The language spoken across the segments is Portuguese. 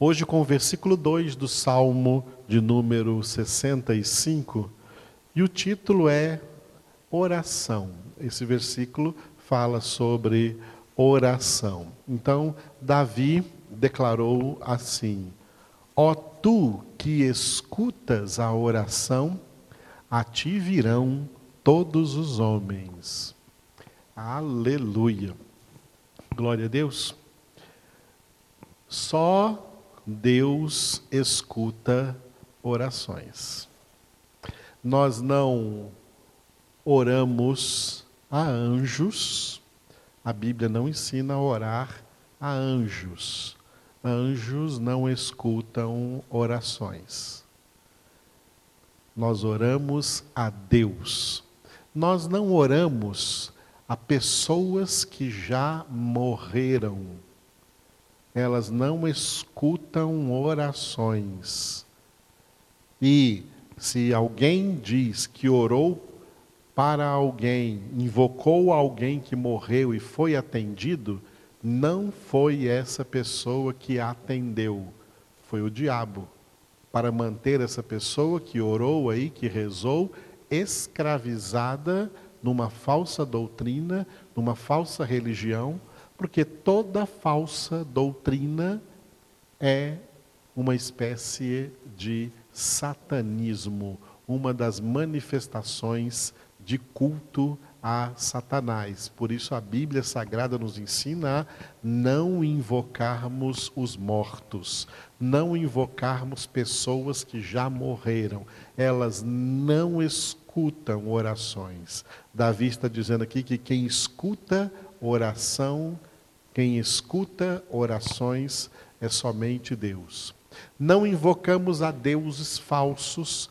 Hoje, com o versículo 2 do Salmo de número 65, e o título é Oração. Esse versículo fala sobre oração. Então, Davi declarou assim: Ó tu que escutas a oração, a ti virão todos os homens. Aleluia. Glória a Deus. Só Deus escuta orações. Nós não oramos a anjos, a Bíblia não ensina a orar a anjos. Anjos não escutam orações. Nós oramos a Deus. Nós não oramos a pessoas que já morreram elas não escutam orações. E se alguém diz que orou para alguém, invocou alguém que morreu e foi atendido, não foi essa pessoa que atendeu, foi o diabo. Para manter essa pessoa que orou aí, que rezou, escravizada numa falsa doutrina, numa falsa religião, porque toda falsa doutrina é uma espécie de satanismo, uma das manifestações de culto a Satanás. Por isso a Bíblia Sagrada nos ensina a não invocarmos os mortos, não invocarmos pessoas que já morreram. Elas não escutam orações. Davi está dizendo aqui que quem escuta oração quem escuta orações é somente Deus. Não invocamos a deuses falsos,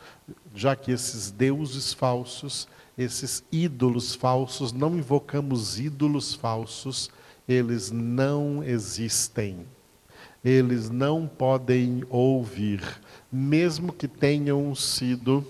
já que esses deuses falsos, esses ídolos falsos, não invocamos ídolos falsos, eles não existem. Eles não podem ouvir, mesmo que tenham sido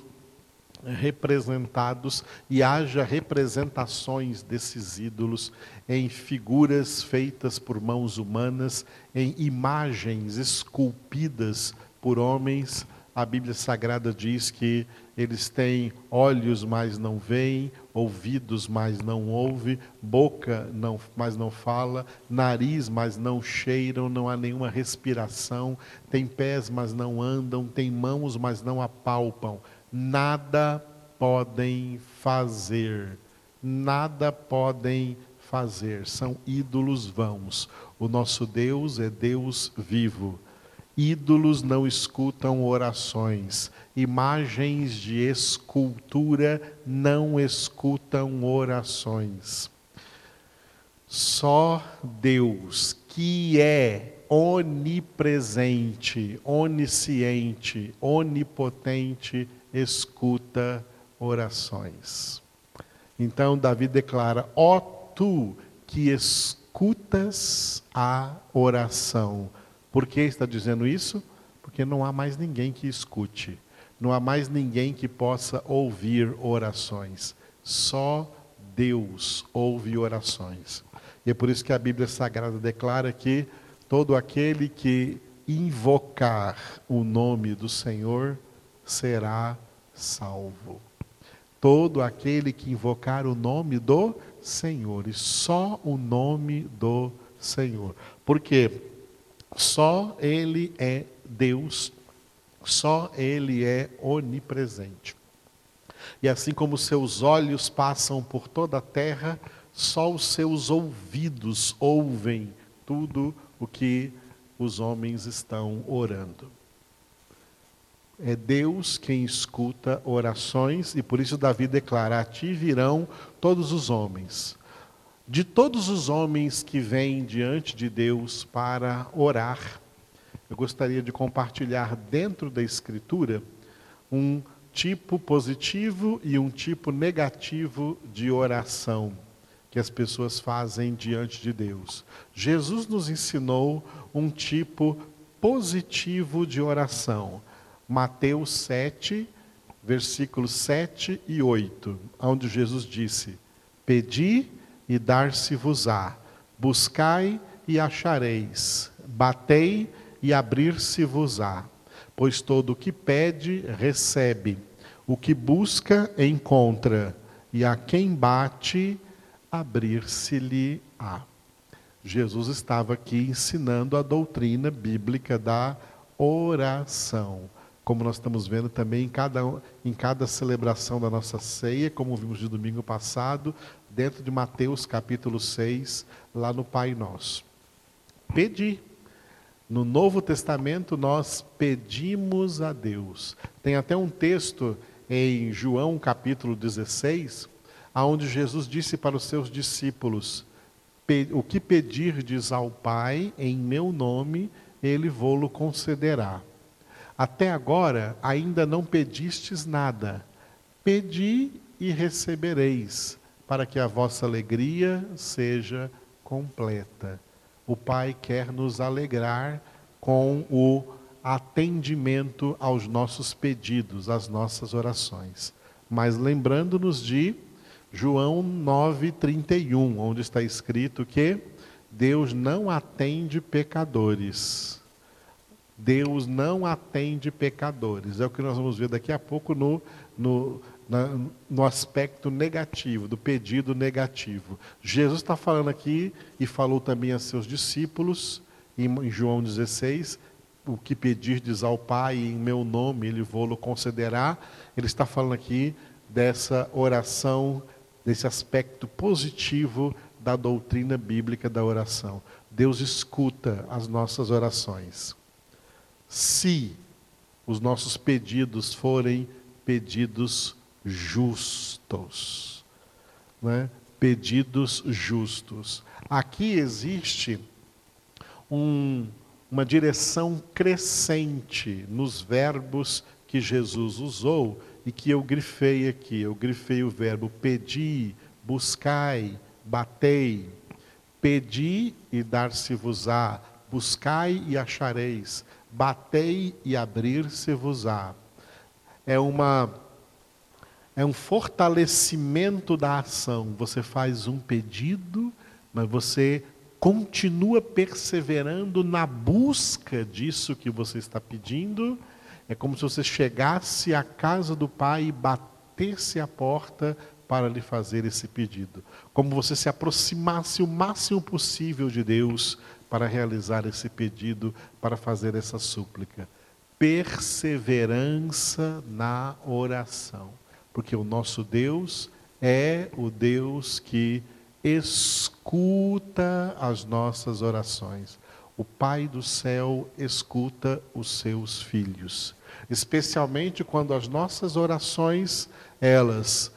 representados e haja representações desses ídolos em figuras feitas por mãos humanas, em imagens esculpidas por homens. A Bíblia Sagrada diz que eles têm olhos, mas não veem, ouvidos, mas não ouvem, boca, não, mas não fala, nariz, mas não cheiram, não há nenhuma respiração, tem pés, mas não andam, tem mãos, mas não apalpam nada podem fazer, nada podem fazer, são ídolos vãos. O nosso Deus é Deus vivo. Ídolos não escutam orações, imagens de escultura não escutam orações. Só Deus, que é onipresente, onisciente, onipotente, escuta orações. Então Davi declara: Ó tu que escutas a oração. Por que está dizendo isso? Porque não há mais ninguém que escute, não há mais ninguém que possa ouvir orações. Só Deus ouve orações. E é por isso que a Bíblia Sagrada declara que todo aquele que invocar o nome do Senhor será salvo. Todo aquele que invocar o nome do Senhor, e só o nome do Senhor. Porque só Ele é Deus, só Ele é onipresente. E assim como seus olhos passam por toda a terra, só os seus ouvidos ouvem tudo o que os homens estão orando. É Deus quem escuta orações, e por isso Davi declara: A ti virão todos os homens. De todos os homens que vêm diante de Deus para orar, eu gostaria de compartilhar dentro da Escritura um tipo positivo e um tipo negativo de oração que as pessoas fazem diante de Deus. Jesus nos ensinou um tipo positivo de oração Mateus 7, versículos 7 e 8, onde Jesus disse: Pedi e dar-se-vos-á, buscai e achareis, batei e abrir-se-vos-á. Pois todo o que pede, recebe, o que busca, encontra, e a quem bate, abrir-se-lhe-á. Jesus estava aqui ensinando a doutrina bíblica da oração. Como nós estamos vendo também em cada, em cada celebração da nossa ceia, como vimos de domingo passado, dentro de Mateus capítulo 6, lá no Pai Nosso. Pedir. No Novo Testamento nós pedimos a Deus. Tem até um texto em João capítulo 16, aonde Jesus disse para os seus discípulos: o que pedirdes ao Pai em meu nome, ele vô-lo concederá. Até agora ainda não pedistes nada. Pedi e recebereis, para que a vossa alegria seja completa. O Pai quer nos alegrar com o atendimento aos nossos pedidos, às nossas orações. Mas lembrando-nos de João 9:31, onde está escrito que Deus não atende pecadores. Deus não atende pecadores. É o que nós vamos ver daqui a pouco no, no, na, no aspecto negativo, do pedido negativo. Jesus está falando aqui e falou também a seus discípulos, em João 16, o que pedirdes ao Pai em meu nome, Ele vou-lo concederá. Ele está falando aqui dessa oração desse aspecto positivo da doutrina bíblica da oração. Deus escuta as nossas orações. Se os nossos pedidos forem pedidos justos, né? pedidos justos. Aqui existe um, uma direção crescente nos verbos que Jesus usou e que eu grifei aqui. Eu grifei o verbo pedi, buscai, batei. Pedi e dar-se-vos-á, buscai e achareis, batei e abrir-se-vos-á. É uma é um fortalecimento da ação. Você faz um pedido, mas você continua perseverando na busca disso que você está pedindo é como se você chegasse à casa do Pai e batesse a porta para lhe fazer esse pedido. Como você se aproximasse o máximo possível de Deus para realizar esse pedido, para fazer essa súplica. Perseverança na oração. Porque o nosso Deus é o Deus que escuta as nossas orações. O Pai do céu escuta os seus filhos especialmente quando as nossas orações, elas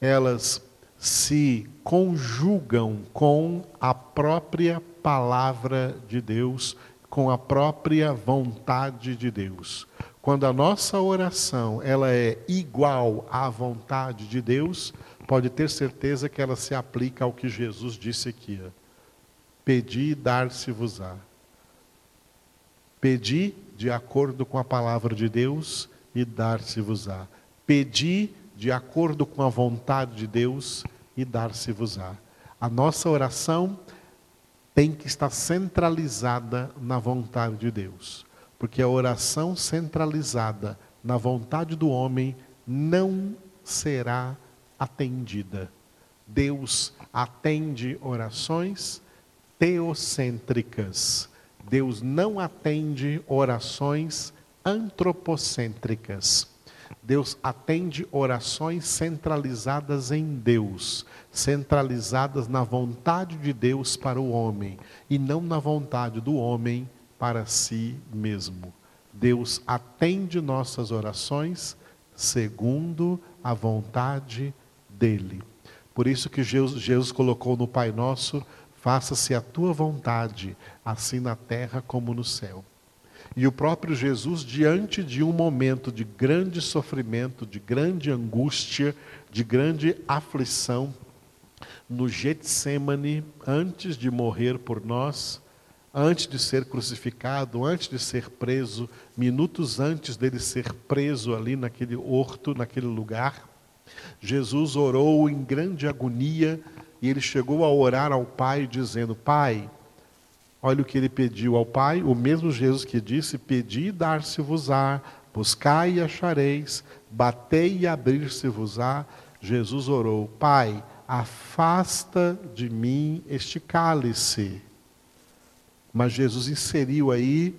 elas se conjugam com a própria palavra de Deus, com a própria vontade de Deus. Quando a nossa oração ela é igual à vontade de Deus, pode ter certeza que ela se aplica ao que Jesus disse aqui. Pedi e dar-se-vos-á. Pedi de acordo com a palavra de Deus e dar-se-vos-á. Pedi de acordo com a vontade de Deus e dar-se-vos-á. A nossa oração tem que estar centralizada na vontade de Deus, porque a oração centralizada na vontade do homem não será atendida. Deus atende orações teocêntricas Deus não atende orações antropocêntricas. Deus atende orações centralizadas em Deus, centralizadas na vontade de Deus para o homem e não na vontade do homem para si mesmo. Deus atende nossas orações segundo a vontade dele. Por isso que Jesus, Jesus colocou no Pai Nosso Faça-se a tua vontade, assim na terra como no céu. E o próprio Jesus, diante de um momento de grande sofrimento, de grande angústia, de grande aflição, no Getsemane, antes de morrer por nós, antes de ser crucificado, antes de ser preso, minutos antes dele ser preso ali naquele horto, naquele lugar, Jesus orou em grande agonia, e ele chegou a orar ao Pai, dizendo: Pai, Olha o que ele pediu ao Pai, o mesmo Jesus que disse: Pedi e dar-se-vos-á, buscai e achareis, batei e abrir-se-vos-á. Jesus orou: Pai, afasta de mim este cálice. Mas Jesus inseriu aí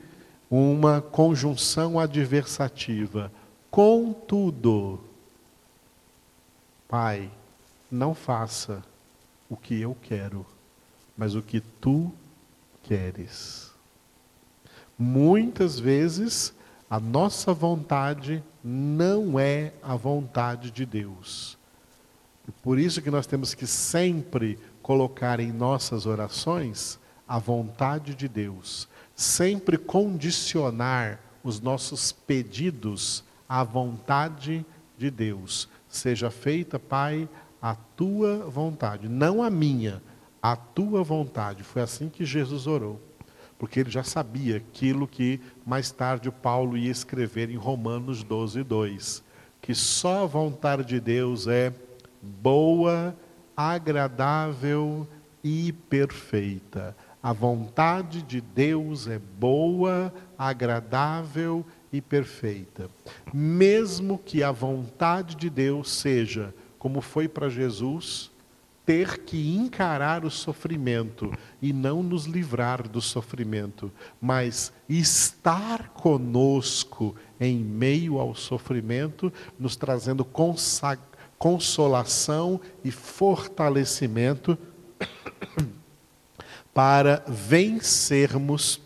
uma conjunção adversativa. Contudo, Pai, não faça o que eu quero, mas o que tu queres. Muitas vezes a nossa vontade não é a vontade de Deus. E por isso que nós temos que sempre colocar em nossas orações a vontade de Deus, sempre condicionar os nossos pedidos à vontade de Deus. Seja feita, Pai, a tua vontade, não a minha, a tua vontade. Foi assim que Jesus orou, porque ele já sabia aquilo que mais tarde Paulo ia escrever em Romanos 12, 2, que só a vontade de Deus é boa, agradável e perfeita. A vontade de Deus é boa, agradável e perfeita. Mesmo que a vontade de Deus seja, como foi para Jesus, ter que encarar o sofrimento e não nos livrar do sofrimento, mas estar conosco em meio ao sofrimento, nos trazendo consolação e fortalecimento para vencermos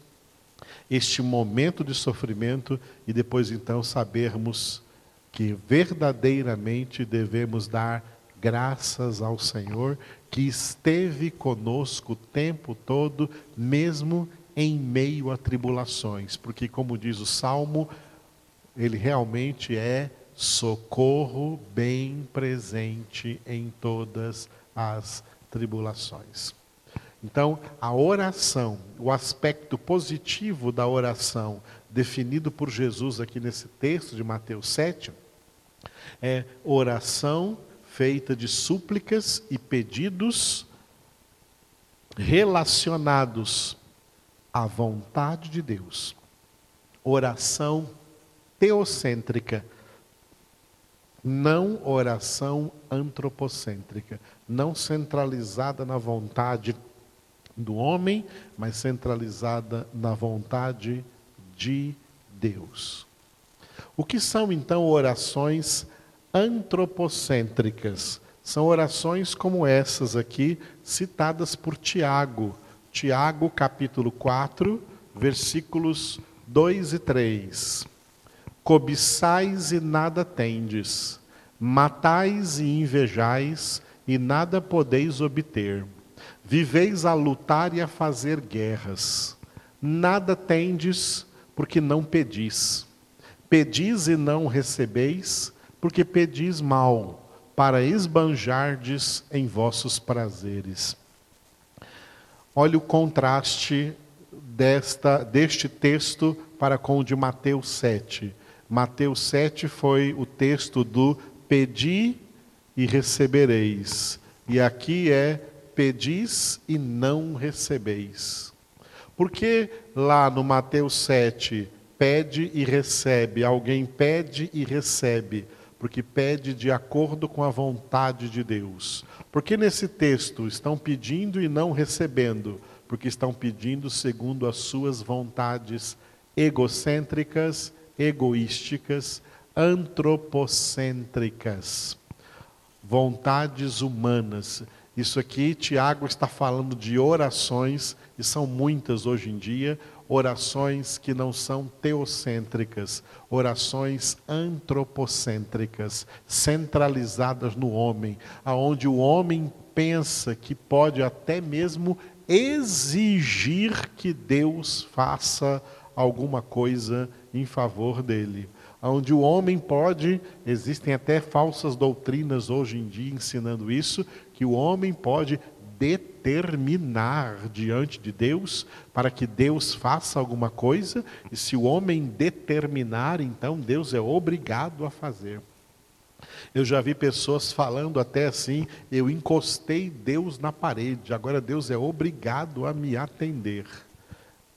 este momento de sofrimento e depois então sabermos que verdadeiramente devemos dar graças ao Senhor que esteve conosco o tempo todo, mesmo em meio a tribulações, porque como diz o salmo, ele realmente é socorro bem presente em todas as tribulações. Então, a oração, o aspecto positivo da oração, definido por Jesus aqui nesse texto de Mateus 7, é oração feita de súplicas e pedidos relacionados à vontade de Deus. Oração teocêntrica, não oração antropocêntrica, não centralizada na vontade do homem, mas centralizada na vontade de Deus. O que são então orações antropocêntricas? São orações como essas aqui, citadas por Tiago. Tiago, capítulo 4, versículos 2 e 3. Cobiçais e nada tendes, matais e invejais e nada podeis obter Viveis a lutar e a fazer guerras. Nada tendes, porque não pedis. Pedis e não recebeis, porque pedis mal, para esbanjardes em vossos prazeres. Olha o contraste desta, deste texto para com o de Mateus 7. Mateus 7 foi o texto do pedi e recebereis. E aqui é pedis e não recebeis. Porque lá no Mateus 7, pede e recebe, alguém pede e recebe, porque pede de acordo com a vontade de Deus. Porque nesse texto estão pedindo e não recebendo, porque estão pedindo segundo as suas vontades egocêntricas, egoísticas, antropocêntricas, vontades humanas. Isso aqui, Tiago está falando de orações, e são muitas hoje em dia, orações que não são teocêntricas, orações antropocêntricas, centralizadas no homem, aonde o homem pensa que pode até mesmo exigir que Deus faça alguma coisa em favor dele. Onde o homem pode, existem até falsas doutrinas hoje em dia ensinando isso, que o homem pode determinar diante de Deus para que Deus faça alguma coisa, e se o homem determinar, então Deus é obrigado a fazer. Eu já vi pessoas falando até assim: eu encostei Deus na parede, agora Deus é obrigado a me atender.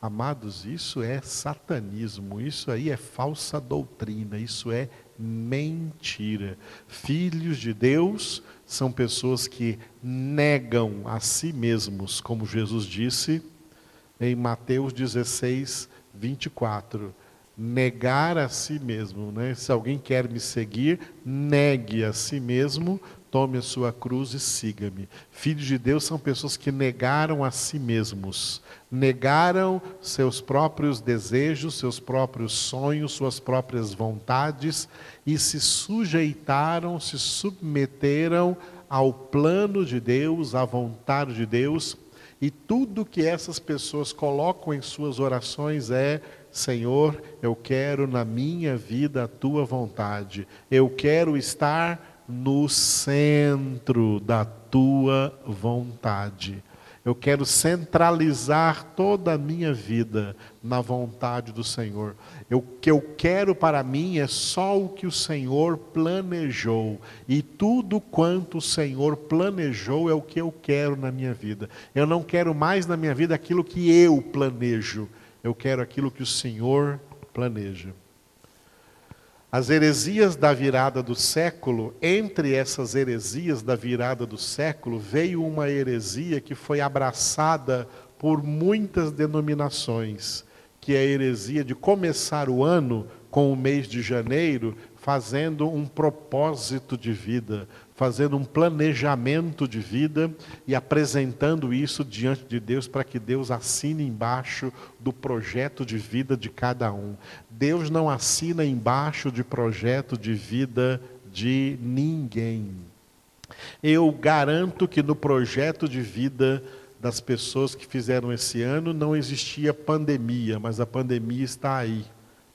Amados, isso é satanismo, isso aí é falsa doutrina, isso é mentira. Filhos de Deus são pessoas que negam a si mesmos, como Jesus disse em Mateus 16, 24. Negar a si mesmo, né? Se alguém quer me seguir, negue a si mesmo, tome a sua cruz e siga-me. Filhos de Deus são pessoas que negaram a si mesmos, negaram seus próprios desejos, seus próprios sonhos, suas próprias vontades e se sujeitaram, se submeteram ao plano de Deus, à vontade de Deus. E tudo que essas pessoas colocam em suas orações é: Senhor, eu quero na minha vida a tua vontade, eu quero estar no centro da tua vontade. Eu quero centralizar toda a minha vida na vontade do Senhor. O que eu quero para mim é só o que o Senhor planejou. E tudo quanto o Senhor planejou é o que eu quero na minha vida. Eu não quero mais na minha vida aquilo que eu planejo. Eu quero aquilo que o Senhor planeja. As heresias da virada do século, entre essas heresias da virada do século, veio uma heresia que foi abraçada por muitas denominações, que é a heresia de começar o ano com o mês de janeiro fazendo um propósito de vida, fazendo um planejamento de vida e apresentando isso diante de Deus para que Deus assine embaixo do projeto de vida de cada um. Deus não assina embaixo de projeto de vida de ninguém. Eu garanto que no projeto de vida das pessoas que fizeram esse ano não existia pandemia, mas a pandemia está aí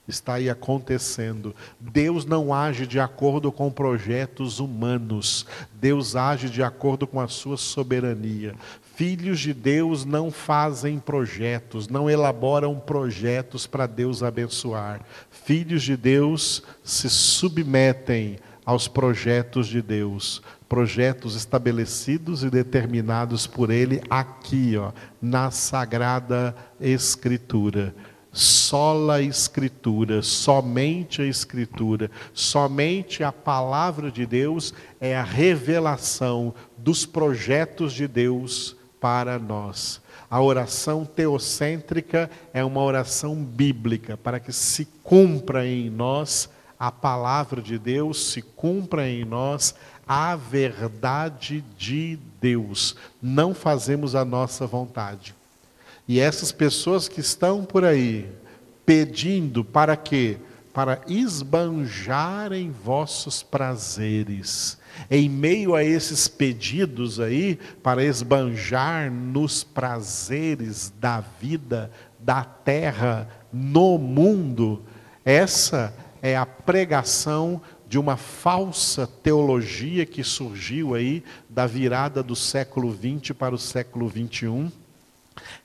está aí acontecendo. Deus não age de acordo com projetos humanos, Deus age de acordo com a sua soberania. Filhos de Deus não fazem projetos, não elaboram projetos para Deus abençoar. Filhos de Deus se submetem aos projetos de Deus, projetos estabelecidos e determinados por Ele aqui, ó, na Sagrada Escritura sola Escritura, somente a Escritura, somente a palavra de Deus é a revelação dos projetos de Deus para nós. A oração teocêntrica é uma oração bíblica para que se cumpra em nós a palavra de Deus, se cumpra em nós a verdade de Deus. Não fazemos a nossa vontade. E essas pessoas que estão por aí pedindo para quê? Para esbanjarem vossos prazeres. Em meio a esses pedidos aí, para esbanjar nos prazeres da vida, da terra, no mundo, essa é a pregação de uma falsa teologia que surgiu aí da virada do século XX para o século XXI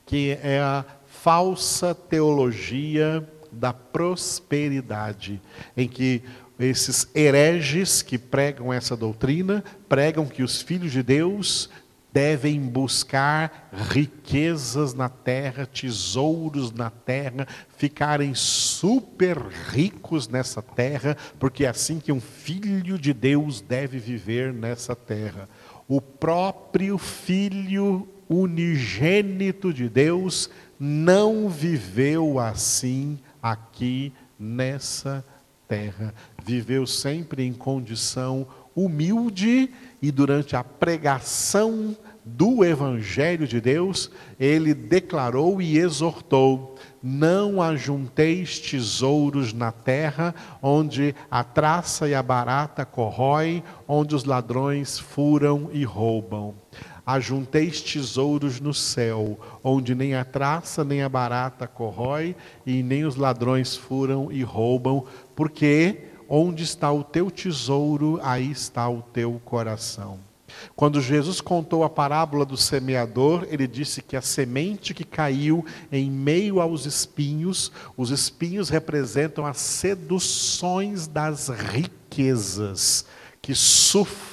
que é a falsa teologia da prosperidade, em que esses hereges que pregam essa doutrina pregam que os filhos de Deus devem buscar riquezas na terra, tesouros na terra, ficarem super ricos nessa terra, porque é assim que um filho de Deus deve viver nessa terra. O próprio filho unigênito de Deus não viveu assim aqui nessa terra. Viveu sempre em condição humilde e durante a pregação do Evangelho de Deus, ele declarou e exortou: Não ajunteis tesouros na terra, onde a traça e a barata corroem, onde os ladrões furam e roubam ajunteis tesouros no céu, onde nem a traça nem a barata corrói, e nem os ladrões furam e roubam, porque onde está o teu tesouro, aí está o teu coração. Quando Jesus contou a parábola do semeador, ele disse que a semente que caiu em meio aos espinhos, os espinhos representam as seduções das riquezas que sufocam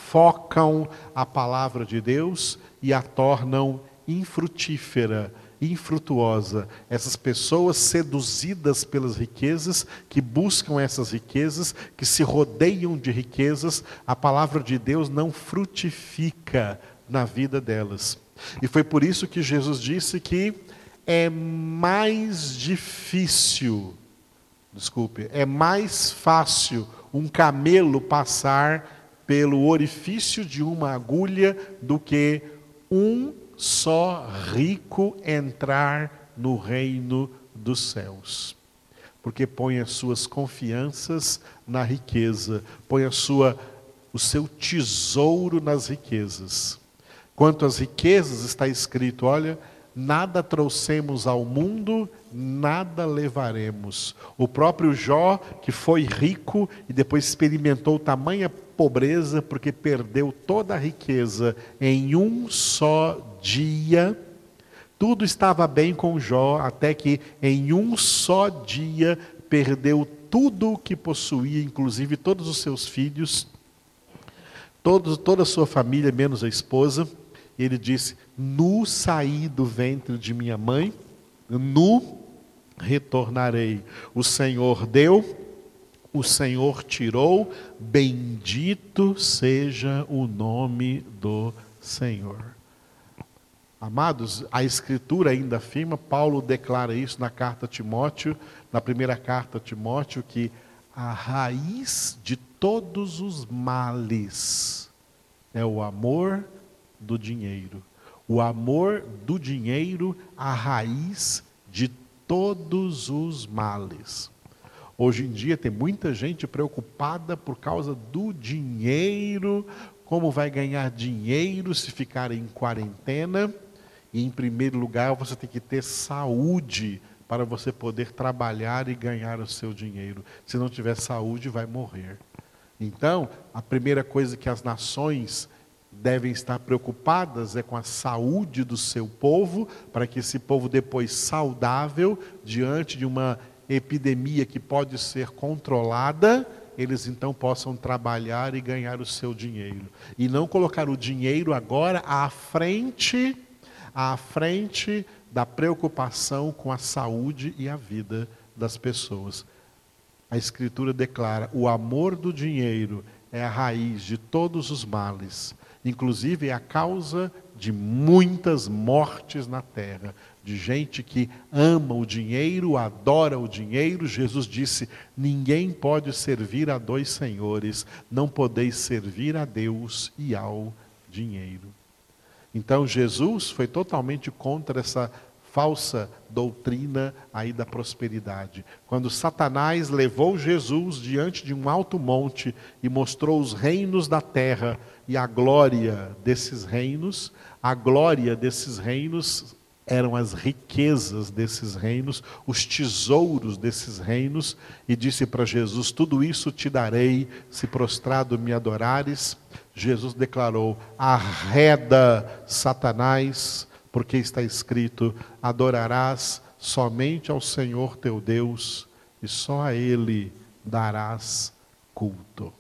a palavra de Deus e a tornam infrutífera infrutuosa. Essas pessoas seduzidas pelas riquezas, que buscam essas riquezas, que se rodeiam de riquezas, a palavra de Deus não frutifica na vida delas. E foi por isso que Jesus disse que é mais difícil, desculpe, é mais fácil um camelo passar pelo orifício de uma agulha do que um só rico entrar no reino dos céus. Porque põe as suas confianças na riqueza, põe a sua o seu tesouro nas riquezas. Quanto às riquezas está escrito, olha, nada trouxemos ao mundo, nada levaremos. O próprio Jó, que foi rico e depois experimentou tamanha pobreza porque perdeu toda a riqueza em um só dia. Tudo estava bem com Jó, até que em um só dia perdeu tudo o que possuía, inclusive todos os seus filhos, todos, toda a sua família, menos a esposa. Ele disse: Nu saí do ventre de minha mãe, nu retornarei. O Senhor deu, o Senhor tirou, bendito seja o nome do Senhor. Amados, a Escritura ainda afirma, Paulo declara isso na carta a Timóteo, na primeira carta a Timóteo, que a raiz de todos os males é o amor do dinheiro. O amor do dinheiro, a raiz de todos os males. Hoje em dia tem muita gente preocupada por causa do dinheiro, como vai ganhar dinheiro se ficar em quarentena. E em primeiro lugar, você tem que ter saúde para você poder trabalhar e ganhar o seu dinheiro. Se não tiver saúde, vai morrer. Então, a primeira coisa que as nações devem estar preocupadas é com a saúde do seu povo, para que esse povo depois saudável diante de uma epidemia que pode ser controlada, eles então possam trabalhar e ganhar o seu dinheiro. E não colocar o dinheiro agora à frente, à frente da preocupação com a saúde e a vida das pessoas. A Escritura declara: o amor do dinheiro é a raiz de todos os males, inclusive é a causa de muitas mortes na terra de gente que ama o dinheiro, adora o dinheiro. Jesus disse: ninguém pode servir a dois senhores, não podeis servir a Deus e ao dinheiro. Então Jesus foi totalmente contra essa falsa doutrina aí da prosperidade. Quando Satanás levou Jesus diante de um alto monte e mostrou os reinos da terra e a glória desses reinos, a glória desses reinos eram as riquezas desses reinos, os tesouros desses reinos, e disse para Jesus: Tudo isso te darei se prostrado me adorares. Jesus declarou: Arreda, Satanás, porque está escrito: Adorarás somente ao Senhor teu Deus, e só a Ele darás culto.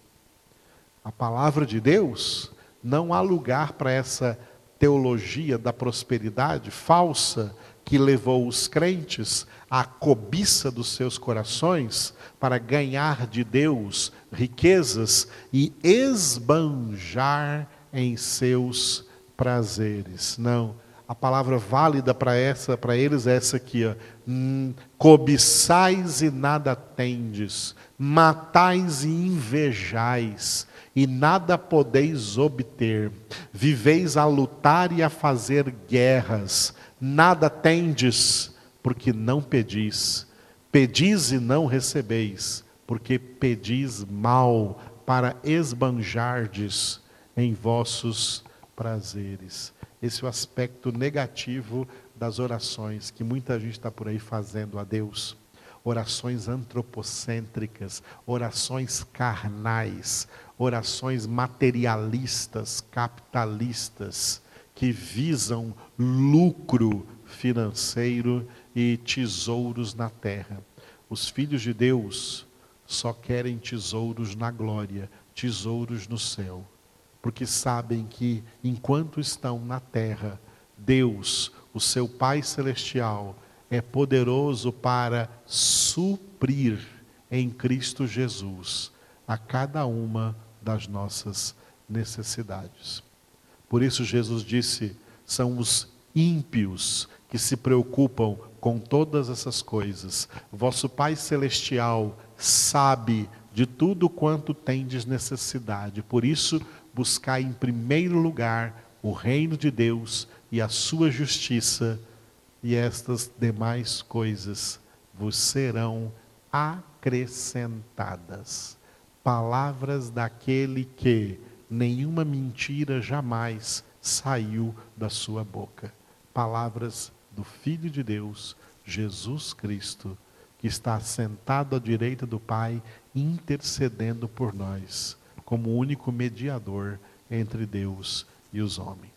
A palavra de Deus não há lugar para essa teologia da prosperidade falsa que levou os crentes à cobiça dos seus corações para ganhar de Deus riquezas e esbanjar em seus prazeres. Não, a palavra válida para essa, para eles é essa aqui, ó. Hum, cobiçais e nada tendes, matais e invejais, e nada podeis obter. Viveis a lutar e a fazer guerras, nada tendes, porque não pedis. Pedis e não recebeis, porque pedis mal para esbanjardes em vossos prazeres. Esse é o aspecto negativo das orações que muita gente está por aí fazendo a Deus. Orações antropocêntricas, orações carnais, orações materialistas, capitalistas, que visam lucro financeiro e tesouros na terra. Os filhos de Deus só querem tesouros na glória, tesouros no céu, porque sabem que enquanto estão na terra, Deus o seu Pai Celestial é poderoso para suprir em Cristo Jesus a cada uma das nossas necessidades. Por isso, Jesus disse: são os ímpios que se preocupam com todas essas coisas. Vosso Pai Celestial sabe de tudo quanto tendes necessidade. Por isso, buscai em primeiro lugar o reino de Deus e a sua justiça, e estas demais coisas vos serão acrescentadas. Palavras daquele que nenhuma mentira jamais saiu da sua boca. Palavras do Filho de Deus, Jesus Cristo, que está sentado à direita do Pai, intercedendo por nós, como único mediador entre Deus e os homens.